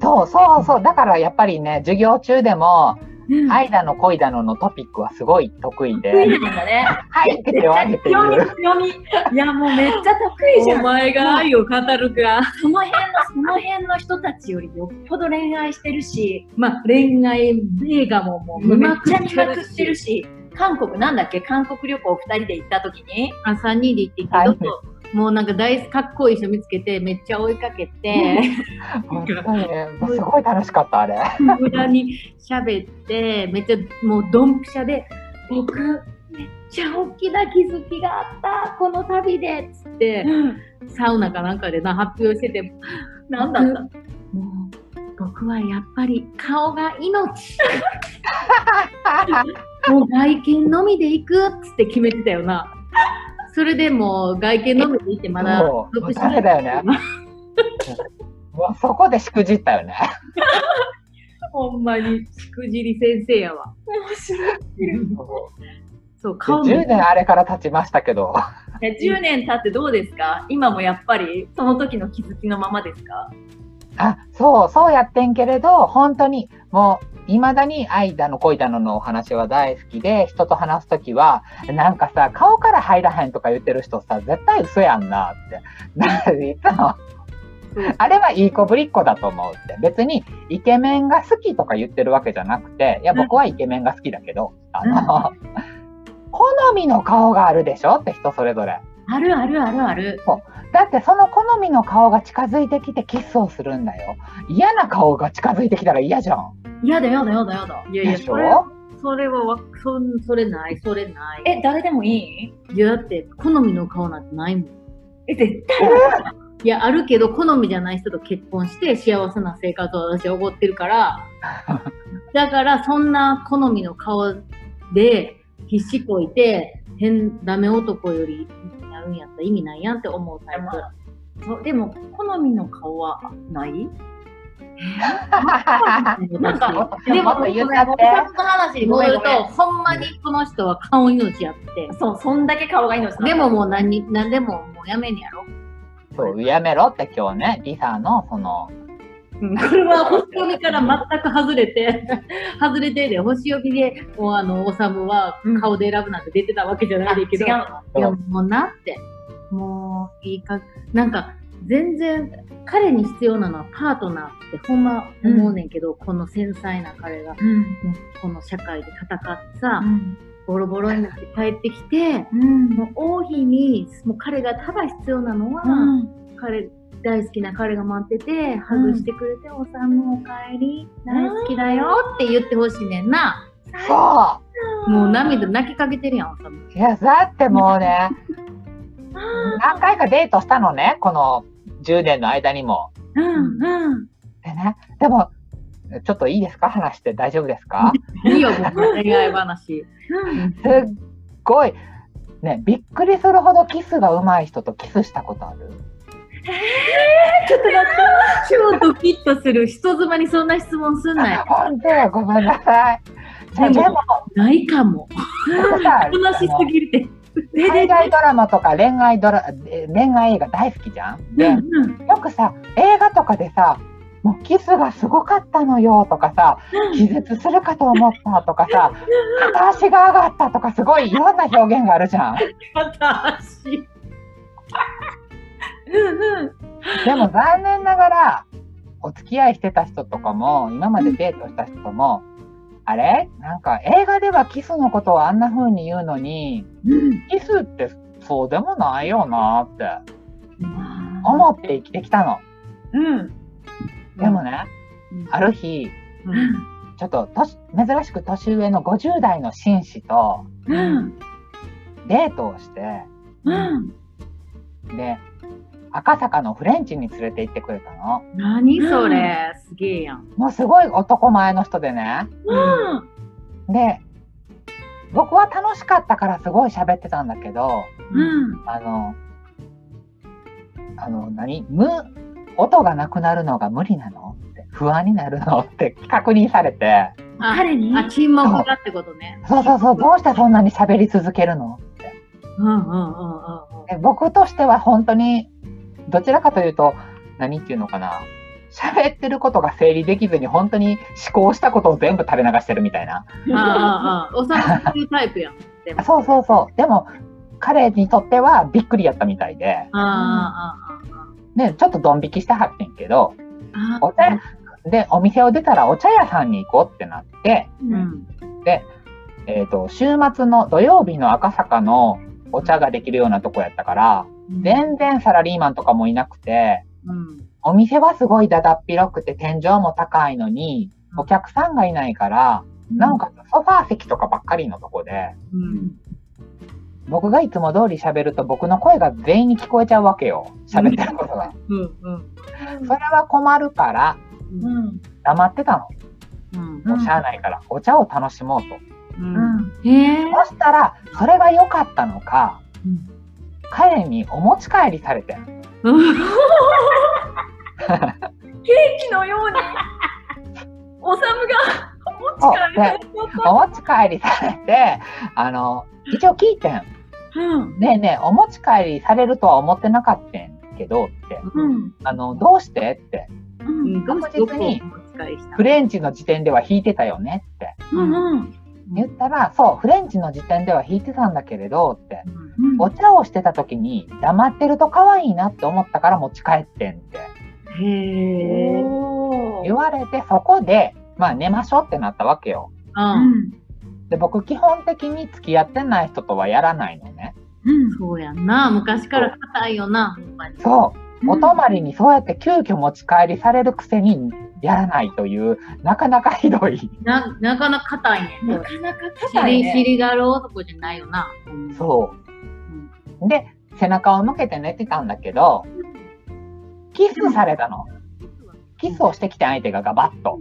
そうそうそう。だからやっぱりね、授業中でも、うん愛だの恋だののトピックはすごい得意で、得意なんだね。はい強み。強み。いや、もうめっちゃ得意じゃん。前が愛を語るか。その辺の、その辺の人たちよりよっぽど恋愛してるし、まあ、恋愛映画ももうめっちゃ見まくってるし、韓国なんだっけ？韓国旅行二人で行った時に、あ、3人で行ってきて、はいどこ？もうなんか大好かっこいい人見つけて、めっちゃ追いかけて、[laughs] すごい楽しかった、あれ。無駄に喋って、めっちゃもうドンピシャで、僕、めっちゃ大きな気づきがあった、この旅で、つって、サウナかなんかでな、発表してて、なんだった？もう、僕はやっぱり顔が命。[laughs] もう外見のみで行くっつって決めてたよな。それでもう外見のみで行ってまだ独身だよね。もうそこでしくじったよね。[laughs] ほんまにしくじり先生やわ。そう、顔も。10年あれから経ちましたけど、え10年経ってどうですか？今もやっぱりその時の気づきのままですか？あ、そう、そうやってんけれど、本当に、もう、未だに愛だの恋だののお話は大好きで、人と話すときは、なんかさ、顔から入らへんとか言ってる人さ、絶対嘘やんなって。ないつも、あれはいい子ぶりっ子だと思うって。別に、イケメンが好きとか言ってるわけじゃなくて、いや、僕はイケメンが好きだけど、あの、[laughs] 好みの顔があるでしょって人それぞれ。あるあるあるある。だってその好みの顔が近づいてきてキスをするんだよ。嫌な顔が近づいてきたら嫌じゃん。やだやだやだやだ。いやいや、それょ？それはわそんそれない、それない。え、誰でもいい？いや、だって好みの顔なんてないもん。え、絶対いや、あるけど、好みじゃない人と結婚して幸せな生活を私はおごってるから、[laughs] だから、そんな好みの顔で必死こいて、変、ダメ男よりやるんやったら意味ないやんって思うタイプ。そうでも、好みの顔はない？[laughs] なんか、でも言ったって。その話にもう言うと。ほんまにこの人は顔命やって。そう、そんだけ顔が命でももう何、何でももうやめんやろ。そう、やめろって今日ね、リサのその、うんこれは星読みから全く外れて、[laughs] 外れてで、星読みで、もうあの、おさむは顔で選ぶなんて出てたわけじゃないけど、違うのいや、もうなって、もういいか、なんか、全然、彼に必要なのはパートナーってほんま思うねんけど、この繊細な彼が、うん。この社会で戦ってさ、うん。ボロボロになって帰ってきて、うん。もう王妃に、もう彼がただ必要なのは、うん。彼大好きな彼が待ってて、ハグしてくれて、おさむおかえり、大好きだよって言ってほしいねんな。そもう涙泣きかけてるやん、おさむ。ういや、だってもうね、[laughs] 何回かデートしたのね、この10年の間にも。うん。うん。でね、でも、ちょっといいですか？話して大丈夫ですか？いいよ、僕の恋愛話。すっごい、ね、びっくりするほどキスが上手い人とキスしたことある？[laughs] ちょっと待って、超ドキッとする。人妻にそんな質問すんなよ。本当や、ごめんなさい。でもないかも。僕さ話しすぎるって。海外ドラマとか恋愛ドラえ恋愛映画大好きじゃん？で、うん。よくさ、映画とかでさ、もうキスがすごかったのよとかさ、気絶するかと思ったとかさ、片足が上がったとかすごいいろんな表現があるじゃん。[laughs] 片足。うんうん。でも残念ながら、お付き合いしてた人とかも、今までデートした人も、あれ？なんか映画ではキスのことをあんな風に言うのに、キスってそうでもないよなって思って生きてきたの。うん。でもね、ある日、ちょっと年珍しく年上の50代の紳士とうん。デートをして、うん。で、赤坂のフレンチに連れて行ってくれたの。何それ、すげえやん。もうすごい男前の人でね。うん。で、僕は楽しかったからすごい喋ってたんだけど、うん。あの、あの、何？無、音がなくなるのが無理なの？って、不安になるの？って確認されて、あ彼に？あ、沈黙がってことね。そうそうそう、どうしてそんなに喋り続けるの？って。うんうんうんうんうん。で僕としては本当に、どちらかというと、何っていうのかな。喋ってることが整理できずに本当に思考したことを全部垂れ流してるみたいな。ああ、ああ、おさタイプやん。そうそうそう。でも、彼にとってはびっくりやったみたいで、ああ、ね、ちょっとドン引きしてはってんけど、ああ、あお茶屋で、お店を出たらお茶屋さんに行こうってなって、あ。うん。えっ、と、週末の土曜日の赤坂のお茶ができるようなとこやったから、全然サラリーマンとかもいなくて、うん。お店はすごいだだっ広くて天井も高いのに、お客さんがいないから、なんかソファー席とかばっかりのとこで、うん。僕がいつも通り喋ると僕の声が全員に聞こえちゃうわけよ。喋ってることが。うん。うん。それは困るから、うん。黙ってたの。うん。もうしゃあないから、お茶を楽しもうと。うん。へえ。そしたら、それが良かったのか、うん彼にお持ち帰りされてん。ケーキのように、おさむが、おそう力ででお持ち帰りされて、あの、一応聞いてん。うん。ねえねえ、お持ち帰りされるとは思ってなかったんけどって。うん。あの、どうしてって。う。うん確実にお持ち帰りしたフレンチの時点では弾いてたよねって。うん。うん。言ったら、そう、フレンチの時点では弾いてたんだけれどって。うんお茶をしてた時に黙ってると可愛いなって思ったから持ち帰ってんってへえ。お言われて、そこで、まあ寝ましょうってなったわけよ。う。うんん。で、僕基本的に付き合ってない人とはやらないのね。うん。そうやんな。昔から硬いよな、ほんまに。そう。お泊まりにそうやって急遽持ち帰りされるくせにやらないという、なかなかひどい。な、なかなか硬いね。なかなか硬いね知りがる男じゃないよな。うんそう。で、背中を向けて寝てたんだけど、キスされたの。キスをしてきて相手がガバッと。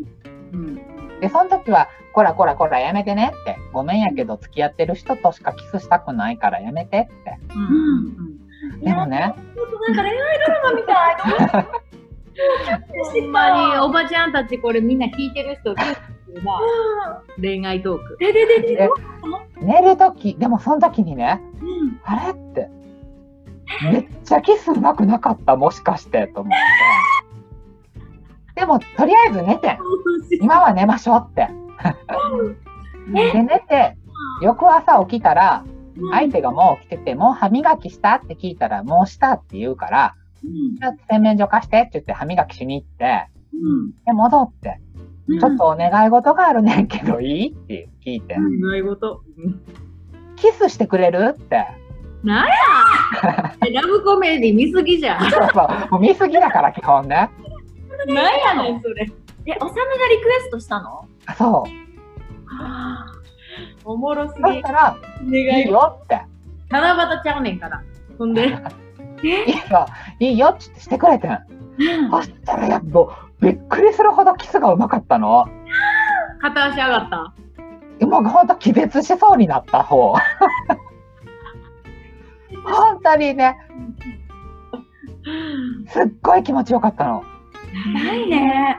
うん。で、その時は、こらこらこらやめてねって。ごめんやけど付き合ってる人としかキスしたくないからやめてって。うん。でもね、ちょっとなんか恋愛ドラマみたい。[laughs] ほんまに、おばちゃんたちこれみんな聞いてる人、聞いてるな。[laughs] 恋愛トーク。でででで。で寝る時、でもその時にね、うん。あれって、めっちゃキスうまくなかった？もしかしてと思って。でも、とりあえず寝て。今は寝ましょうって。[laughs] で、寝て、翌朝起きたら、相手がもう起きてて、もう歯磨きした？って聞いたら、もうしたって言うから、じゃあ洗面所貸してって言って歯磨きしに行って、で、戻って、ちょっとお願い事があるねんけどいい？って聞いて、願い事。キスしてくれる？って。なんや [laughs] ラブコメディ見すぎじゃん。そうそう、もう見すぎだから基本ね。なんやねん、それ。え、おさむがリクエストしたの？そう。おもろすぎ。そしたら、いい願い。よって。七夕ちゃうねんから。ほんで、[laughs] いいよ、いいよってってしてくれてん。そしたらやっぱ、びっくりするほどキスがうまかったの。片足上がった。もうほんと気絶しそうになった方。[laughs] 本当にね、すっごい気持ちよかったの。ないね。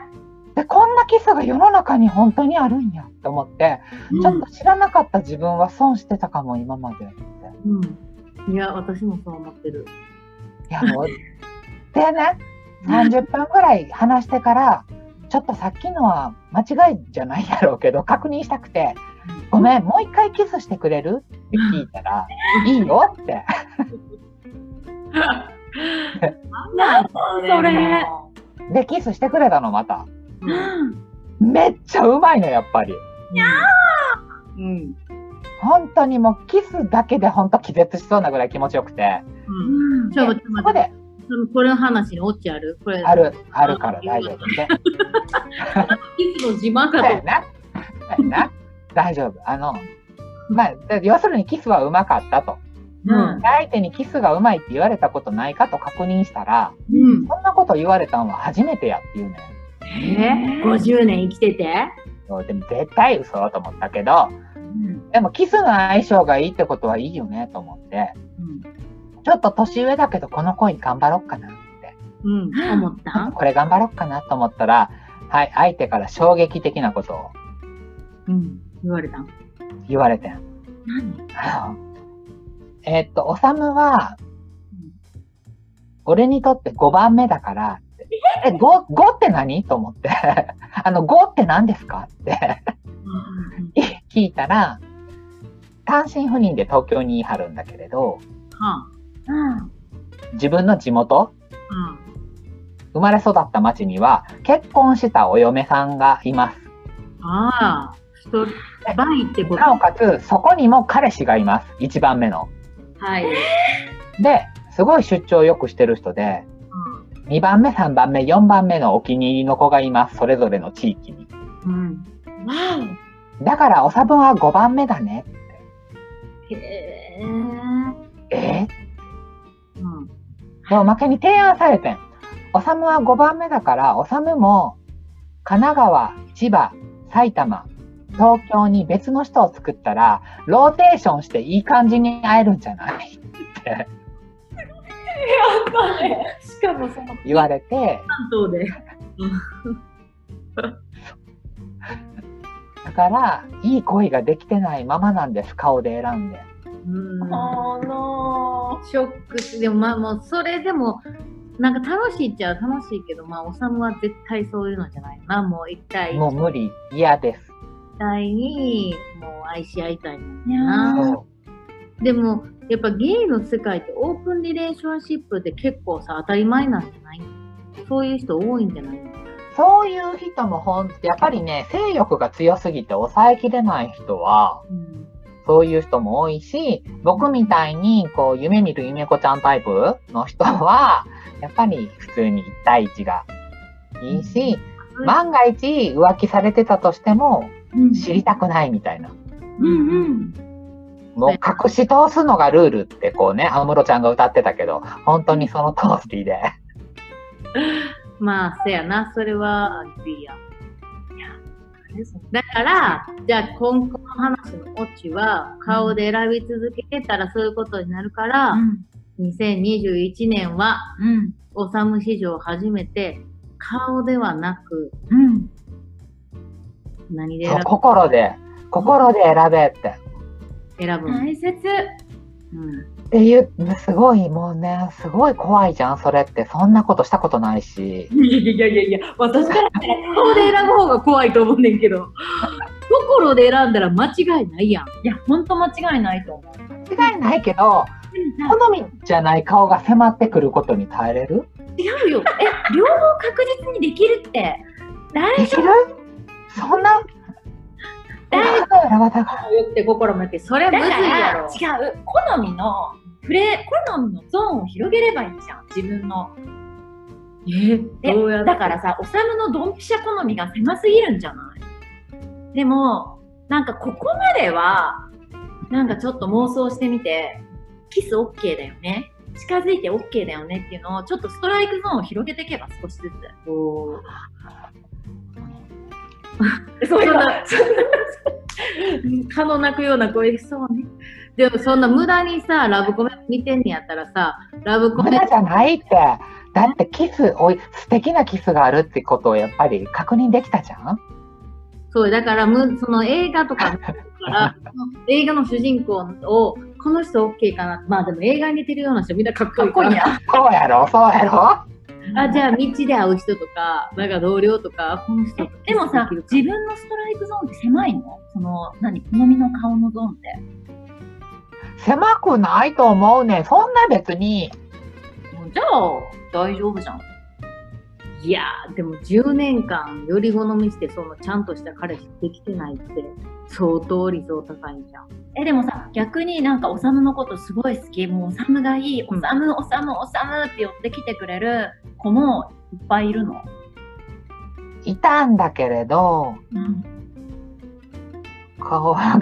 で、こんなキスが世の中に本当にあるんやって思って、ちょっと知らなかった自分は損してたかも、今までって。うん。いや、私もそう思ってる。いや、もう、でね、30分ぐらい話してから、ちょっとさっきのは間違いじゃないやろうけど、確認したくて、ごめん、もう一回キスしてくれる？って聞いたら、いいよって。なんそれ。[laughs] で、キスしてくれたの、また。うんめっちゃうまいの、やっぱり。うん本当にもうキスだけで本当気絶しそうなぐらい気持ちよくて。うんちょっと待ってそこで、そのこれの話にオチある？これある、あるから大丈夫で。キスの自慢かとな。な。大丈夫。あの、まあ、で要するにキスはうまかったと。うん相手にキスがうまいって言われたことないかと確認したら、うんそんなこと言われたんは初めてやっていうねえ50年生きてて？ん。そうでも絶対嘘と思ったけど、でもキスの相性がいいってことはいいよねと思って、ちょっと年上だけどこの恋頑張ろっかなって。うん。思った？これ頑張ろっかなと思ったら、はい、相手から衝撃的なことを。うん。言われたん？言われてん。あの [laughs] えーっと、おさむは、俺にとって5番目だからえ、5、5って何？と思って、[laughs] あの、5って何ですか？って。[laughs] 聞いたら、単身赴任で東京に言い張るんだけれど、はうん。自分の地元、あ生まれ育った町には結婚したお嫁さんがいます。ああ一人倍ってことなおかつ、そこにも彼氏がいます。1番目の。はいで、すごい出張よくしてる人で、2番目、3番目、4番目のお気に入りの子がいます。それぞれの地域に。うんわだから、おさぶんは5番目だね。へええうん。で、おまけに提案されてん。おさむは5番目だから、おさむも、神奈川、千葉、埼玉、東京に別の人を作ったら、ローテーションしていい感じに会えるんじゃない？って。お。しかもその、言われて、関東で。だから、いい恋ができてないままなんです、顔で選んで。うん。あのショック。しでもまあもうそれでもなんか楽しいっちゃ楽しいけどまあおさむは絶対そういうのじゃない。なもう一体もう無理、嫌です。一体にもう愛し合いたいな。でもやっぱゲイの世界ってオープンリレーションシップって結構さ当たり前なんじゃない？そういう人多いんじゃない？そういう人もほん、やっぱりね、性欲が強すぎて抑えきれない人は、うんそういう人も多いし、僕みたいに、こう、夢見る夢子ちゃんタイプの人は、やっぱり普通に1対1がいいし、万が一浮気されてたとしても、うん知りたくないみたいな。うんうん。もう隠し通すのがルールってこうね、安室ちゃんが歌ってたけど、本当にその通りで。[laughs] まあせやなそれは agree やだから、じゃあ今後の話のオチは、顔で選び続けてたらそういうことになるから、2021年は、うん。おさむ史上初めて、顔ではなく、うん。何で選心で、心で選べって。ぶ選ぶの、大切。うんっていう、すごいもうね、すごい怖いじゃん、それって。そんなことしたことないし。いやいやいやいや、私から顔で選ぶ方が怖いと思うねんけど、心で選んだら間違いないやん。いや、ほんと間違いないと思う。間違いないけど、好みじゃない顔が迫ってくることに耐えれる？違うよ。え、両方確実にできるって。大丈できる？そんな、だから。言って心もやって、それ夫。むずだいやろ。違う。好みの、プレ好みのゾーンを広げればいいじゃん。自分の。えでどうやだからさ、おさむのドンピシャ好みが狭すぎるんじゃない？でも、なんかここまでは、なんかちょっと妄想してみて、キス OK だよね。近づいて OK だよねっていうのを、ちょっとストライクゾーンを広げていけば少しずつ。[laughs] こそんなう、蚊の鳴くような声しそうね。でもそんな無駄にさ、ラブコメ見てんねやったらさ、ラブコメ無駄じゃないって。だってキス、おい、素敵なキスがあるってことをやっぱり確認できたじゃん？そう、だからむ、その映画とか [laughs] 映画の主人公を、この人 OK かな？まあでも映画に出てるような人みんなかっこいいかっこいいや。そうやろそうやろあ、じゃあ道で会う人とか、なんか同僚とか、この人えでもさ、自分のストライクゾーンって狭いの？その、何、好みの顔のゾーンって。狭くないと思うね。そんな別に。じゃあ、大丈夫じゃん。いやー、でも10年間より好みして、そのちゃんとした彼氏できてないって、相当理想高いんじゃん。え、でもさ、逆になんか、おさむのことすごい好き。もう、おさむがいい。おさむ、おさむ、おさむって寄ってきてくれる子もいっぱいいるの。いたんだけれど、うん。顔が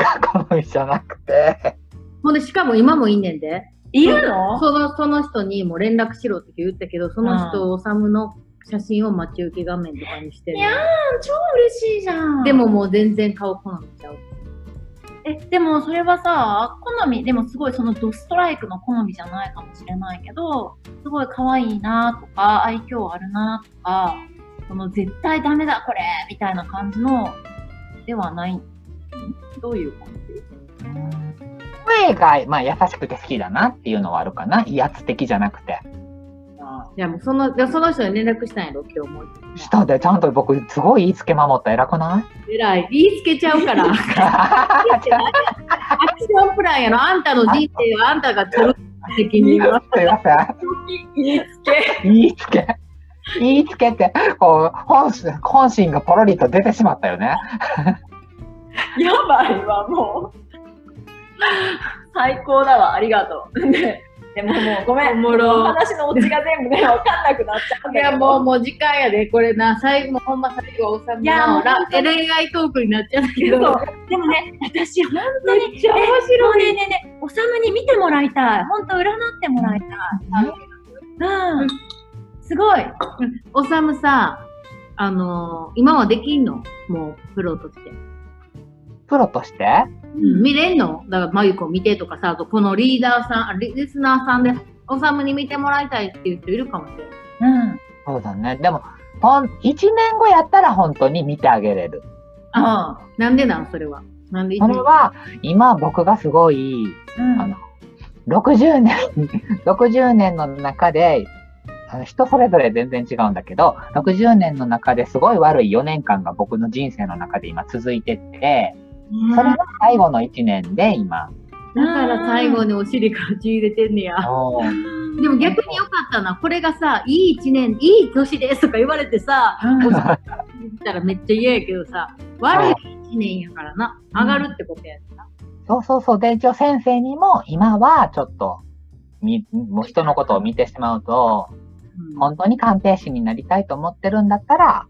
好みじゃなくて。ほんで、しかも今もいんねんで。いるの？その、その人にも連絡しろって言ったけど、その人、おさむの写真を待ち受け画面とかにしてるいや超嬉しいじゃん。でももう全然顔好みちゃう。え、でもそれはさ、好み、でもすごいそのドストライクの好みじゃないかもしれないけど、すごい可愛いなとか、愛嬌あるなとか、その絶対ダメだこれみたいな感じのではない。どういう感じ？声が、まあ、優しくて好きだなっていうのはあるかな。威圧的じゃなくて。いやもうその、いやその人に連絡したんやろ、今日も。下でちゃんと僕、すごい言いつけ守った偉くない？えらい。言いつけちゃうから。アクションプランやろ。あんたの人生はあんたが取る責任は。すいません。言いつけ。言いつけ。言いつけて、こう、本心本心がポロリと出てしまったよね。やばいわ、もう。最高だわ、ありがとう。ででももうごめん、おもろ話のオチが全部ね、わかんなくなっちゃう。いやもう、もう時間やで。これな、最後、ほんま最後、おさむいやもうの恋愛トークになっちゃったけど。でもね、私、本当に、めっちゃ面も白い。うねねね、おさむに見てもらいたい。本当、占ってもらいたい。うん。すごい。おさむさ、あのー今はできんの？もう、プロとして。プロとして？見れんの？だから、まゆこ見てとかさ、あとこのリーダーさん、あリリスナーさんで、おさむに見てもらいたいっていう人いるかもしれない。うん。そうだね。でも、ほん、一年後やったら本当に見てあげれる。ああ、なんでなんそれは？なんでそれは、今僕がすごい、うん。あの60年、[laughs] 60年の中で、あの人それぞれ全然違うんだけど、60年の中ですごい悪い4年間が僕の人生の中で今続いてて、それが最後の1年で今。だから最後にお尻から血入れてんねや。でも逆によかったな。これがさ、いい一年、いい年ですとか言われてさ、うんお尻たらめっちゃ嫌やけどさ、悪い一年やからな。上がるってことやな。そうそうそう。で、一応先生にも今はちょっと、み、もう人のことを見てしまうと、うん本当に鑑定士になりたいと思ってるんだったら、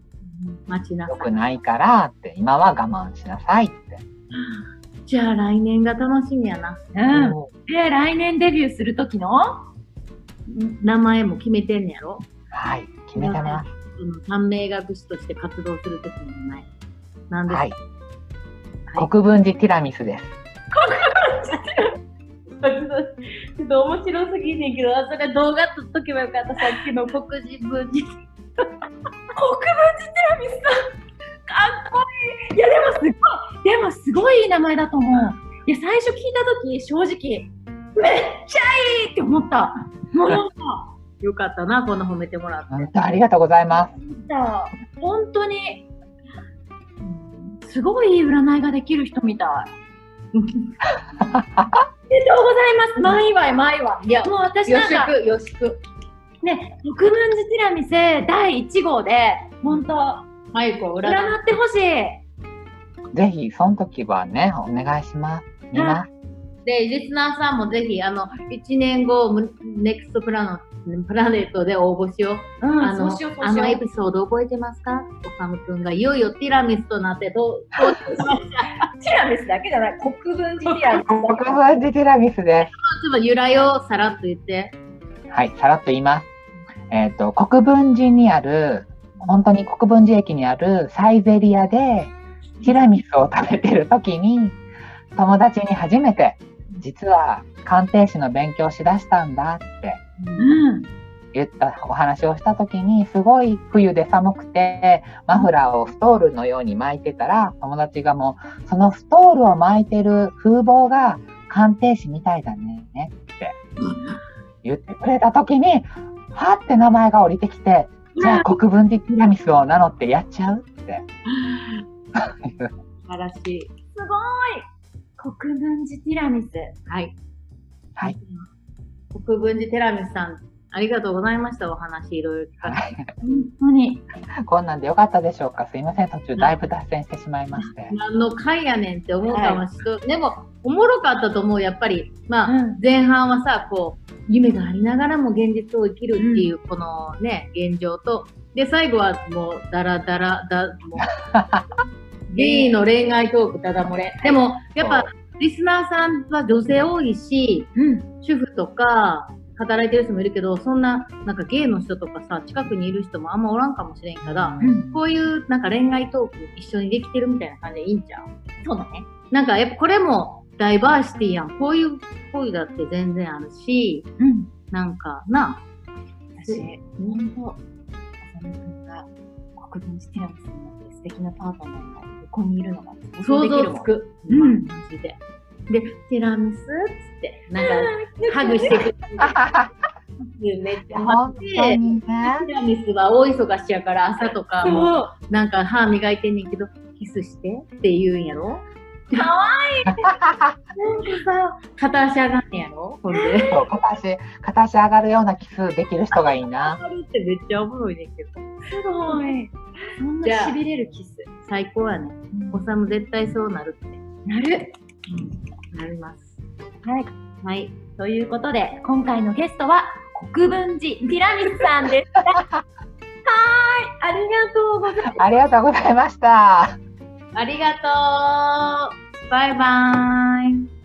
待ちなさい良く。ないからって、今は我慢しなさいって。じゃあ来年が楽しみやな。うん。もで、来年デビューする時の？名前も決めてんねやろ？うはい、決めてます。その短命学士として活動するときの名前。なんですか？はい。国分寺ティラミスです。ちょっと面白すぎんねんけど、あそれ動画撮っとけばよかった、さっきの黒人文字。国分寺ティラミスかっこいい。いやでもすごい。でもすごいいい名前だと思う。いや最初聞いた時正直めっちゃいいって思った。もうなんかよかったな、こんな褒めてもらって。本当ありがとうございます。さ本当にすごいいい占いができる人みたい。おめでとうございます。前祝い前祝いいやもう私よなんかしく、よしく。ね国分寺ティラミス第1号で本当マイコ、占占ってほしいぜひ、その時はね、お願いします。見ます。で、リスナーさんもぜひ、あの、1年後、むネクストプラノプラネットで応募しよう。うんあのあのエピソード覚えてますか？おさむくんがいよいよティラミスとなってどう、どうティラミスだけじゃない、国分寺ティラミス。国分寺ティラミスでちょっと由来をさらっと言って。す。はい、さらっと言います。えっ、と、国分寺にある、本当に国分寺駅にあるサイゼリアで、ティラミスを食べてる時に、友達に初めて、実は鑑定士の勉強しだしたんだってうん。言ったお話をした時に、すごい冬で寒くて、マフラーをストールのように巻いてたら、友達がもう、そのストールを巻いてる風貌が鑑定士みたいだねって言ってくれた時に、はって名前が降りてきて、じゃあ国分寺ティラミスを名乗ってやっちゃうって。[laughs] 素晴らしい。すごい国分寺ティラミス。はい。はい。国分寺テラミスさん、ありがとうございました。お話いろいろ聞かせて。本当に。こんなんでよかったでしょうかすいません、途中だいぶ脱線してしまいまして。何の回やねんって思うかもしれない。でも、おもろかったと思う。やっぱり、まあ、うん前半はさ、こう、夢がありながらも現実を生きるっていう、このね、現状と、で、最後はもう、だらだら、だ、もう、[laughs] ゲイの恋愛トーク、ただ漏れ。でも、やっぱ、リスナーさんは女性多いし、うん。主婦とか、働いてる人もいるけど、そんな、なんかゲイの人とかさ、近くにいる人もあんまおらんかもしれんから、うん。こういうなんか恋愛トーク一緒にできてるみたいな感じでいいんちゃう？そうだね。なんかやっぱこれもダイバーシティやん。こういう恋だって全然あるし、うん。なんかな、私、本当、浅野くんが国分寺ティラミスになって素敵なパートナーが横にいるのが想。像つく。うんマジで。で、ティラミスっつって、なんか、ハグしてくれる。めっちゃ本当待って、にね。ティラミスは大忙しやから朝とかも。なんか歯磨いてんねんけど、キスしてって言うんやろかわいい。なんかさ、片足上がんねやろ？ほんで。そう片足、片足上がるようなキスできる人がいいな。あるってめっちゃおもろいねんけど。すごい。そんじゃあな痺れるキス。最高やね。おさむ絶対そうなるって。なる。なります。はい。はい。ということで、今回のゲストは国分寺ティラミスさんでした。[laughs] はーい。ありがとうございます。ありがとうございました。ありがとう。バイバーイ。